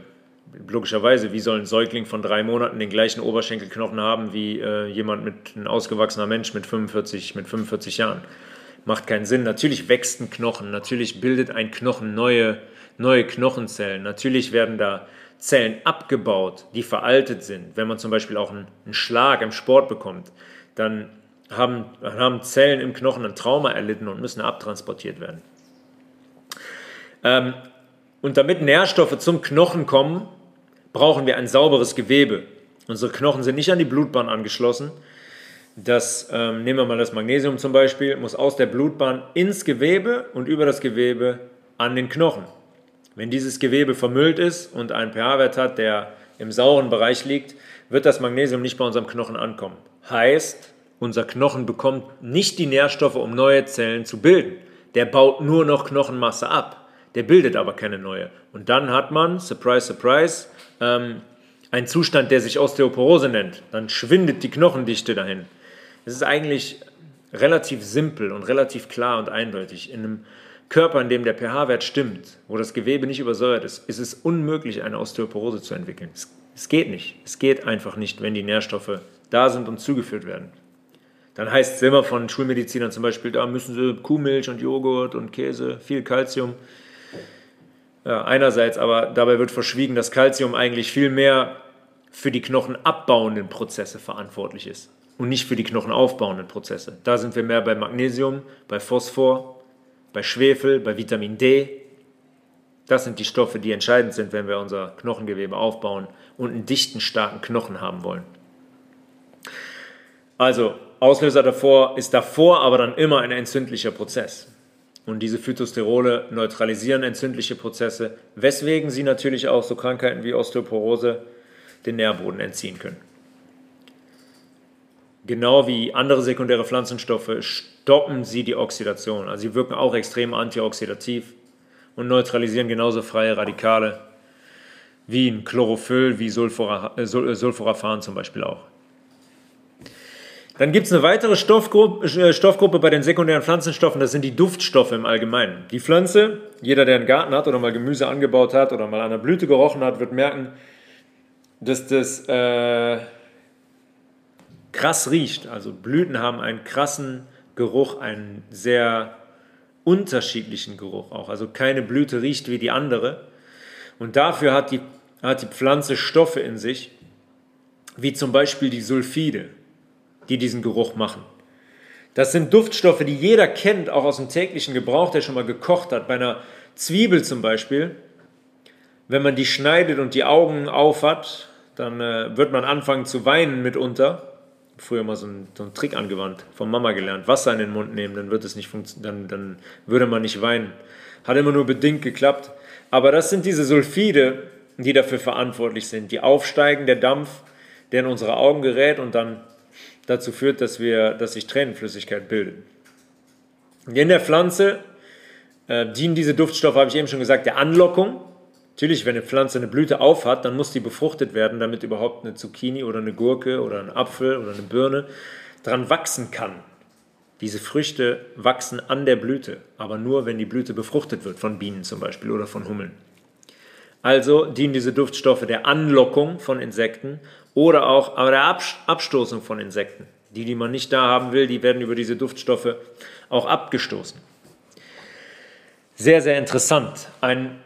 logischerweise, wie soll ein Säugling von drei Monaten den gleichen Oberschenkelknochen haben wie äh, jemand mit ein ausgewachsener Mensch mit 45, mit 45 Jahren? Macht keinen Sinn. Natürlich wächst ein Knochen, natürlich bildet ein Knochen neue, neue Knochenzellen, natürlich werden da Zellen abgebaut, die veraltet sind. Wenn man zum Beispiel auch einen, Schlag im Sport bekommt, dann haben, haben Zellen im Knochen ein Trauma erlitten und müssen abtransportiert werden. Ähm, und damit Nährstoffe zum Knochen kommen, brauchen wir ein sauberes Gewebe. Unsere Knochen sind nicht an die Blutbahn angeschlossen. Das, ähm, nehmen wir mal das Magnesium zum Beispiel, muss aus der Blutbahn ins Gewebe und über das Gewebe an den Knochen. Wenn dieses Gewebe vermüllt ist und einen pH-Wert hat, der im sauren Bereich liegt, wird das Magnesium nicht bei unserem Knochen ankommen. Heißt, unser Knochen bekommt nicht die Nährstoffe, um neue Zellen zu bilden. Der baut nur noch Knochenmasse ab. Der bildet aber keine neue. Und dann hat man, surprise, surprise, ähm, einen Zustand, der sich Osteoporose nennt. Dann schwindet die Knochendichte dahin. Es ist eigentlich relativ simpel und relativ klar und eindeutig. In einem Körper, in dem der pH-Wert stimmt, wo das Gewebe nicht übersäuert ist, ist es unmöglich, eine Osteoporose zu entwickeln. Es, es geht nicht. Es geht einfach nicht, wenn die Nährstoffe da sind und zugeführt werden. Dann heißt es immer von Schulmedizinern zum Beispiel, da müssen sie Kuhmilch und Joghurt und Käse, viel Kalzium. Ja, einerseits, aber dabei wird verschwiegen, dass Kalzium eigentlich viel mehr für die knochenabbauenden Prozesse verantwortlich ist und nicht für die knochenaufbauenden Prozesse. Da sind wir mehr bei Magnesium, bei Phosphor, bei Schwefel, bei Vitamin D. Das sind die Stoffe, die entscheidend sind, wenn wir unser Knochengewebe aufbauen und einen dichten, starken Knochen haben wollen. Also, Auslöser davor ist davor aber dann immer ein entzündlicher Prozess. Und diese Phytosterole neutralisieren entzündliche Prozesse, weswegen sie natürlich auch so Krankheiten wie Osteoporose den Nährboden entziehen können. Genau wie andere sekundäre Pflanzenstoffe stoppen sie die Oxidation. Also sie wirken auch extrem antioxidativ und neutralisieren genauso freie Radikale wie ein Chlorophyll, wie Sulforaphan äh, zum Beispiel auch. Dann gibt es eine weitere Stoffgruppe, äh, Stoffgruppe bei den sekundären Pflanzenstoffen, das sind die Duftstoffe im Allgemeinen. Die Pflanze, jeder, der einen Garten hat oder mal Gemüse angebaut hat oder mal an der Blüte gerochen hat, wird merken, dass das äh, krass riecht. Also Blüten haben einen krassen Geruch, einen sehr unterschiedlichen Geruch auch. Also keine Blüte riecht wie die andere. Und dafür hat die, hat die Pflanze Stoffe in sich, wie zum Beispiel die Sulfide die diesen Geruch machen. Das sind Duftstoffe, die jeder kennt, auch aus dem täglichen Gebrauch, der schon mal gekocht hat. Bei einer Zwiebel zum Beispiel, wenn man die schneidet und die Augen auf hat, dann äh, wird man anfangen zu weinen mitunter. Früher mal so einen, so einen Trick angewandt, von Mama gelernt. Wasser in den Mund nehmen, dann, wird es nicht dann, dann würde man nicht weinen. Hat immer nur bedingt geklappt. Aber das sind diese Sulfide, die dafür verantwortlich sind. Die aufsteigen, der Dampf, der in unsere Augen gerät und dann dazu führt, dass, wir, dass sich Tränenflüssigkeit bildet. In der Pflanze äh, dienen diese Duftstoffe, habe ich eben schon gesagt, der Anlockung. Natürlich, wenn eine Pflanze eine Blüte aufhat, dann muss die befruchtet werden, damit überhaupt eine Zucchini oder eine Gurke oder ein Apfel oder eine Birne dran wachsen kann. Diese Früchte wachsen an der Blüte, aber nur, wenn die Blüte befruchtet wird, von Bienen zum Beispiel oder von Hummeln. Also dienen diese Duftstoffe der Anlockung von Insekten oder auch aber der Abstoßung von Insekten. Die, die man nicht da haben will, die werden über diese Duftstoffe auch abgestoßen. Sehr, sehr interessant. Ein,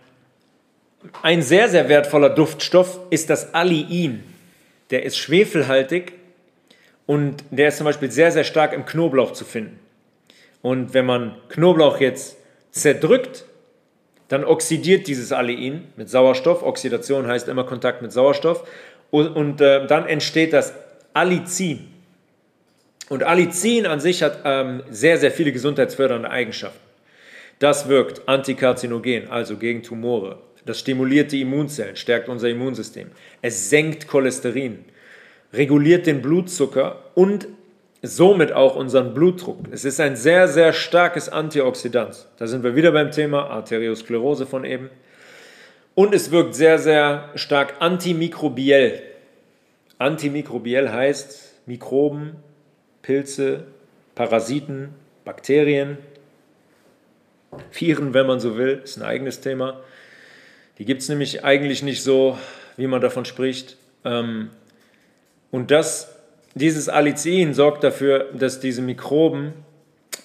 ein sehr, sehr wertvoller Duftstoff ist das Aliin. Der ist schwefelhaltig und der ist zum Beispiel sehr, sehr stark im Knoblauch zu finden. Und wenn man Knoblauch jetzt zerdrückt, dann oxidiert dieses Allein mit Sauerstoff. Oxidation heißt immer Kontakt mit Sauerstoff. Und, und äh, dann entsteht das Allicin. Und Allicin an sich hat ähm, sehr, sehr viele gesundheitsfördernde Eigenschaften. Das wirkt antikarzinogen, also gegen Tumore. Das stimuliert die Immunzellen, stärkt unser Immunsystem. Es senkt Cholesterin, reguliert den Blutzucker und somit auch unseren Blutdruck. Es ist ein sehr, sehr starkes Antioxidant. Da sind wir wieder beim Thema Arteriosklerose von eben und es wirkt sehr, sehr stark antimikrobiell. Antimikrobiell heißt Mikroben, Pilze, Parasiten, Bakterien, Viren, wenn man so will, ist ein eigenes Thema. Die gibt es nämlich eigentlich nicht so, wie man davon spricht. Ähm, und das, dieses Allicin sorgt dafür, dass diese Mikroben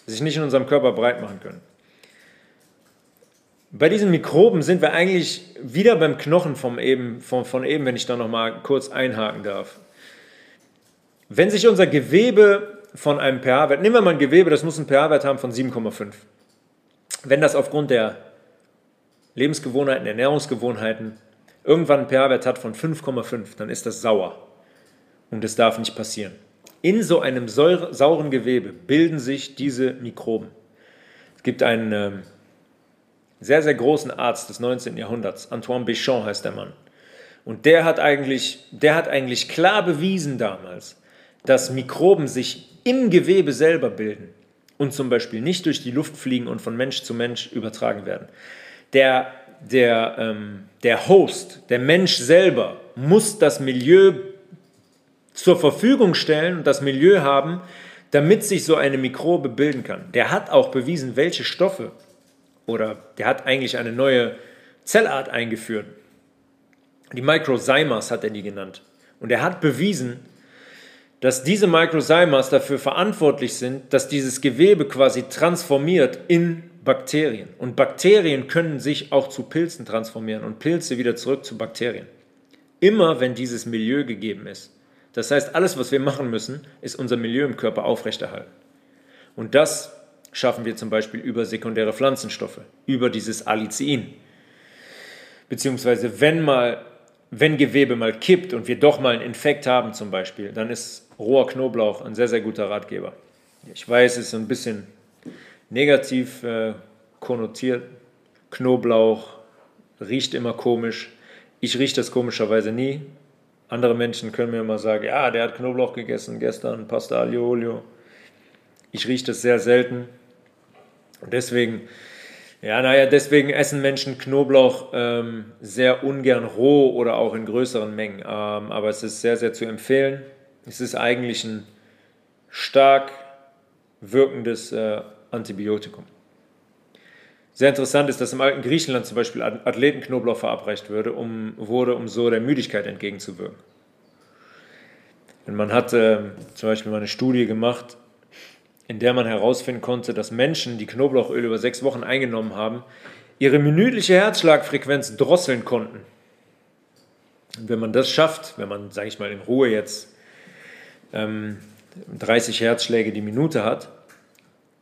sich nicht in unserem Körper breit machen können. Bei diesen Mikroben sind wir eigentlich wieder beim Knochen vom eben, von, von eben, wenn ich da nochmal kurz einhaken darf. Wenn sich unser Gewebe von einem pH-Wert, nehmen wir mal ein Gewebe, das muss einen pH-Wert haben von 7,5. Wenn das aufgrund der Lebensgewohnheiten, Ernährungsgewohnheiten irgendwann einen pH-Wert hat von 5,5, dann ist das sauer. Und das darf nicht passieren. In so einem sauren Gewebe bilden sich diese Mikroben. Es gibt einen ähm, sehr, sehr großen Arzt des 19. Jahrhunderts, Antoine Béchamp heißt der Mann. Und der hat eigentlich, der hat eigentlich klar bewiesen damals, dass Mikroben sich im Gewebe selber bilden und zum Beispiel nicht durch die Luft fliegen und von Mensch zu Mensch übertragen werden. Der, der, ähm, der Host, der Mensch selber, muss das Milieu zur Verfügung stellen und das Milieu haben, damit sich so eine Mikrobe bilden kann. Der hat auch bewiesen, welche Stoffe oder der hat eigentlich eine neue Zellart eingeführt. Die Microzymas hat er die genannt. Und er hat bewiesen, dass diese Microzymas dafür verantwortlich sind, dass dieses Gewebe quasi transformiert in Bakterien. Und Bakterien können sich auch zu Pilzen transformieren und Pilze wieder zurück zu Bakterien. Immer wenn dieses Milieu gegeben ist. Das heißt, alles, was wir machen müssen, ist unser Milieu im Körper aufrechterhalten. Und das schaffen wir zum Beispiel über sekundäre Pflanzenstoffe, über dieses Allicin. Beziehungsweise wenn mal, wenn Gewebe mal kippt und wir doch mal einen Infekt haben zum Beispiel, dann ist roher Knoblauch ein sehr, sehr guter Ratgeber. Ich weiß, es ist ein bisschen negativ äh, konnotiert. Knoblauch riecht immer komisch. Ich rieche das komischerweise nie. Andere Menschen können mir immer sagen, ja, der hat Knoblauch gegessen gestern, Pasta aglio olio. Ich rieche das sehr selten. Und deswegen, ja, naja, deswegen essen Menschen Knoblauch ähm, sehr ungern roh oder auch in größeren Mengen. Ähm, aber es ist sehr, sehr zu empfehlen. Es ist eigentlich ein stark wirkendes äh, Antibiotikum. Sehr interessant ist, dass im alten Griechenland zum Beispiel Athletenknoblauch verabreicht wurde, um, wurde, um so der Müdigkeit entgegenzuwirken. Und man hat äh, zum Beispiel mal eine Studie gemacht, in der man herausfinden konnte, dass Menschen, die Knoblauchöl über sechs Wochen eingenommen haben, ihre minütliche Herzschlagfrequenz drosseln konnten. Und wenn man das schafft, wenn man, sage ich mal, in Ruhe jetzt ähm, 30 Herzschläge die Minute hat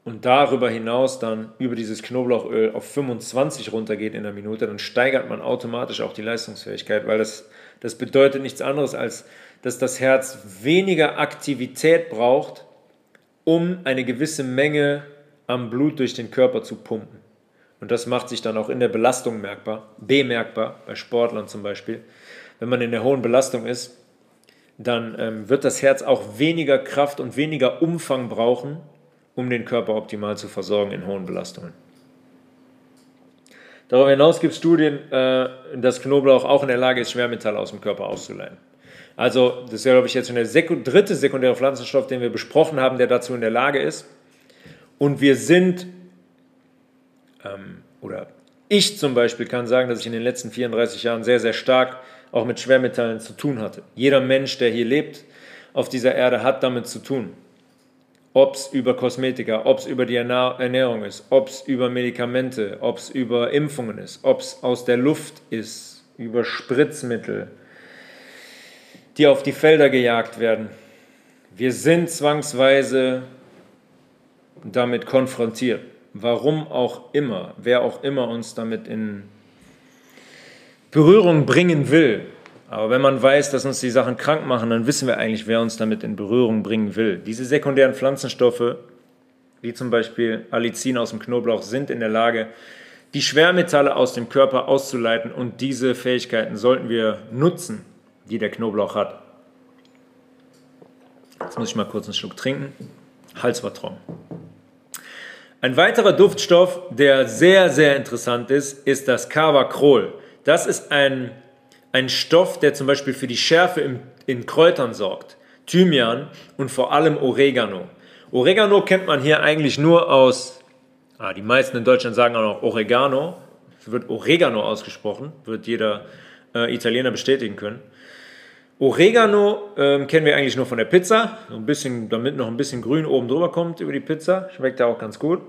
und darüber hinaus dann über dieses Knoblauchöl auf 25 runtergeht in der Minute, dann steigert man automatisch auch die Leistungsfähigkeit, weil das, das bedeutet nichts anderes als, dass das Herz weniger Aktivität braucht, um eine gewisse Menge am Blut durch den Körper zu pumpen. Und das macht sich dann auch in der Belastung merkbar, bemerkbar, bei Sportlern zum Beispiel. Wenn man in der hohen Belastung ist, dann ähm, wird das Herz auch weniger Kraft und weniger Umfang brauchen, um den Körper optimal zu versorgen in hohen Belastungen. Darüber hinaus gibt es Studien, äh, dass Knoblauch auch in der Lage ist, Schwermetalle aus dem Körper auszuleiten. Also, das ist ja, glaube ich, jetzt schon der Sekund dritte sekundäre Pflanzenstoff, den wir besprochen haben, der dazu in der Lage ist. Und wir sind, ähm, oder ich zum Beispiel kann sagen, dass ich in den letzten 34 Jahren sehr, sehr stark auch mit Schwermetallen zu tun hatte. Jeder Mensch, der hier lebt auf dieser Erde, hat damit zu tun. Ob es über Kosmetika, ob es über die Ernährung ist, ob es über Medikamente, ob es über Impfungen ist, ob es aus der Luft ist, über Spritzmittel, die auf die Felder gejagt werden. Wir sind zwangsweise damit konfrontiert. Warum auch immer, wer auch immer uns damit in Berührung bringen will. Aber wenn man weiß, dass uns die Sachen krank machen, dann wissen wir eigentlich, wer uns damit in Berührung bringen will. Diese sekundären Pflanzenstoffe, wie zum Beispiel Allicin aus dem Knoblauch, sind in der Lage, die Schwermetalle aus dem Körper auszuleiten und diese Fähigkeiten sollten wir nutzen, die der Knoblauch hat. Jetzt muss ich mal kurz einen Schluck trinken. Hals. Ein weiterer Duftstoff, der sehr, sehr interessant ist, ist das Cavacrol. Das ist ein, ein Stoff, der zum Beispiel für die Schärfe im, in Kräutern sorgt. Thymian und vor allem Oregano. Oregano kennt man hier eigentlich nur aus, ah, die meisten in Deutschland sagen auch noch Oregano, es wird Oregano ausgesprochen, wird jeder äh, Italiener bestätigen können. Oregano ähm, kennen wir eigentlich nur von der Pizza, so ein bisschen, damit noch ein bisschen Grün oben drüber kommt über die Pizza, schmeckt ja auch ganz gut.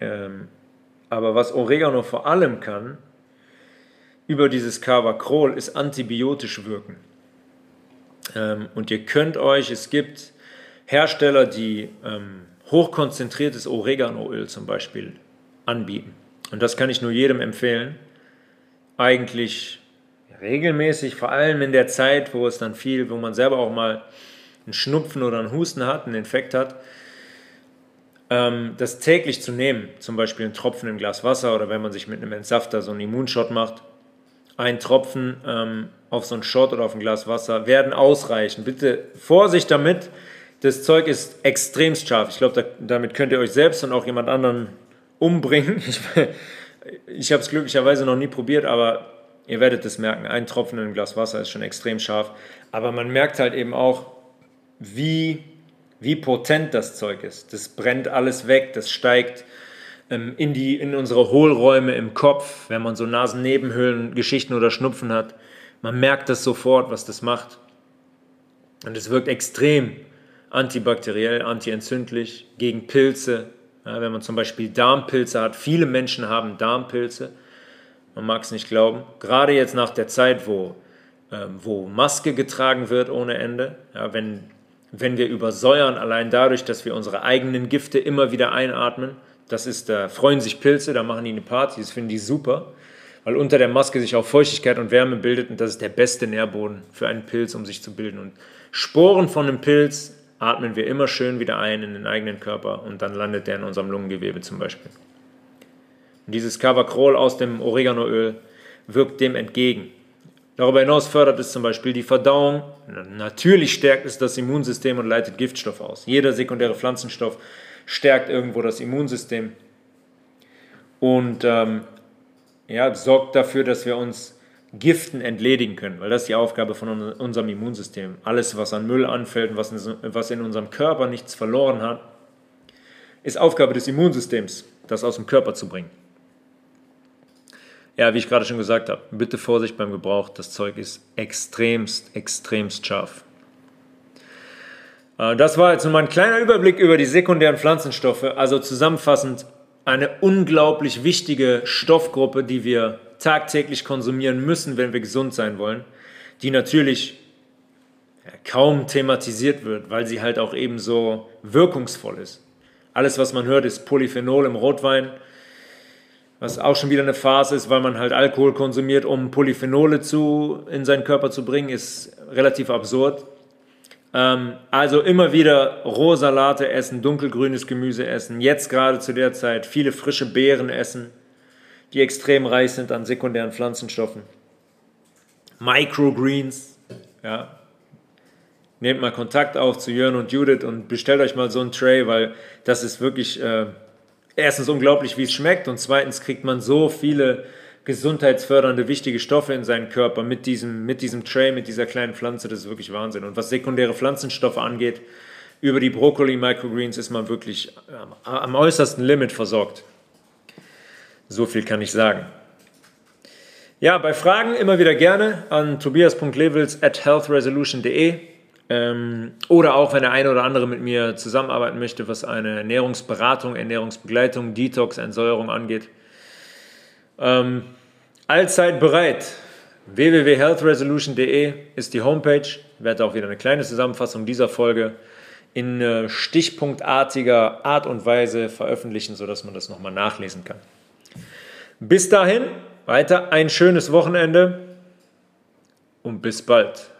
Ähm, aber was Oregano vor allem kann, über dieses Carvacrol, ist antibiotisch wirken. Ähm, und ihr könnt euch, es gibt Hersteller, die ähm, hochkonzentriertes Oreganoöl zum Beispiel anbieten. Und das kann ich nur jedem empfehlen. Eigentlich regelmäßig, vor allem in der Zeit, wo es dann viel, wo man selber auch mal einen Schnupfen oder einen Husten hat, einen Infekt hat, ähm, das täglich zu nehmen, zum Beispiel einen Tropfen im Glas Wasser oder wenn man sich mit einem Entsafter so einen Immunshot macht, ein Tropfen ähm, auf so einen Shot oder auf ein Glas Wasser werden ausreichen. Bitte Vorsicht damit, das Zeug ist extremst scharf. Ich glaube, da, damit könnt ihr euch selbst und auch jemand anderen umbringen. Ich, ich habe es glücklicherweise noch nie probiert, aber ihr werdet es merken. Ein Tropfen in ein Glas Wasser ist schon extrem scharf. Aber man merkt halt eben auch, wie, wie potent das Zeug ist. Das brennt alles weg, das steigt in, die, in unsere Hohlräume im Kopf, wenn man so Nasennebenhöhlen, Geschichten oder Schnupfen hat. Man merkt das sofort, was das macht. Und es wirkt extrem antibakteriell, antientzündlich, gegen Pilze. Ja, wenn man zum Beispiel Darmpilze hat, viele Menschen haben Darmpilze, man mag es nicht glauben, gerade jetzt nach der Zeit, wo, ähm, wo Maske getragen wird ohne Ende, ja, wenn, wenn wir übersäuern, allein dadurch, dass wir unsere eigenen Gifte immer wieder einatmen, das ist, da freuen sich Pilze, da machen die eine Party, das finden die super, weil unter der Maske sich auch Feuchtigkeit und Wärme bildet und das ist der beste Nährboden für einen Pilz, um sich zu bilden. Und Sporen von einem Pilz atmen wir immer schön wieder ein in den eigenen Körper und dann landet der in unserem Lungengewebe zum Beispiel. Und dieses Cavacrol aus dem Oreganoöl wirkt dem entgegen. Darüber hinaus fördert es zum Beispiel die Verdauung. Natürlich stärkt es das Immunsystem und leitet Giftstoff aus. Jeder sekundäre Pflanzenstoff stärkt irgendwo das Immunsystem und ähm, ja, sorgt dafür, dass wir uns Giften entledigen können, weil das ist die Aufgabe von unserem Immunsystem. Alles, was an Müll anfällt und was in, was in unserem Körper nichts verloren hat, ist Aufgabe des Immunsystems, das aus dem Körper zu bringen. Ja, wie ich gerade schon gesagt habe, bitte Vorsicht beim Gebrauch. Das Zeug ist extremst, extremst scharf. Äh, das war jetzt nur mal ein kleiner Überblick über die sekundären Pflanzenstoffe. Also zusammenfassend eine unglaublich wichtige Stoffgruppe, die wir tagtäglich konsumieren müssen, wenn wir gesund sein wollen, die natürlich kaum thematisiert wird, weil sie halt auch eben so wirkungsvoll ist. Alles, was man hört, ist Polyphenol im Rotwein, was auch schon wieder eine Phase ist, weil man halt Alkohol konsumiert, um Polyphenole zu, in seinen Körper zu bringen, ist relativ absurd. Ähm, also immer wieder Rohsalate essen, dunkelgrünes Gemüse essen, jetzt gerade zu der Zeit viele frische Beeren essen die extrem reich sind an sekundären Pflanzenstoffen. Microgreens, ja. Nehmt mal Kontakt auf zu Jörn und Judith und bestellt euch mal so ein Tray, weil das ist wirklich äh, erstens unglaublich, wie es schmeckt und zweitens kriegt man so viele gesundheitsfördernde, wichtige Stoffe in seinen Körper mit diesem, mit diesem Tray, mit dieser kleinen Pflanze, das ist wirklich Wahnsinn. Und was sekundäre Pflanzenstoffe angeht, über die Brokkoli Microgreens ist man wirklich am, am äußersten Limit versorgt. So viel kann ich sagen. Ja, bei Fragen immer wieder gerne an tobias.levels at healthresolution.de ähm, oder auch, wenn der eine oder andere mit mir zusammenarbeiten möchte, was eine Ernährungsberatung, Ernährungsbegleitung, Detox, Entsäuerung angeht. Ähm, allzeit bereit. www.healthresolution.de ist die Homepage. Ich werde auch wieder eine kleine Zusammenfassung dieser Folge in äh, stichpunktartiger Art und Weise veröffentlichen, sodass man das nochmal nachlesen kann. Bis dahin, weiter ein schönes Wochenende und bis bald.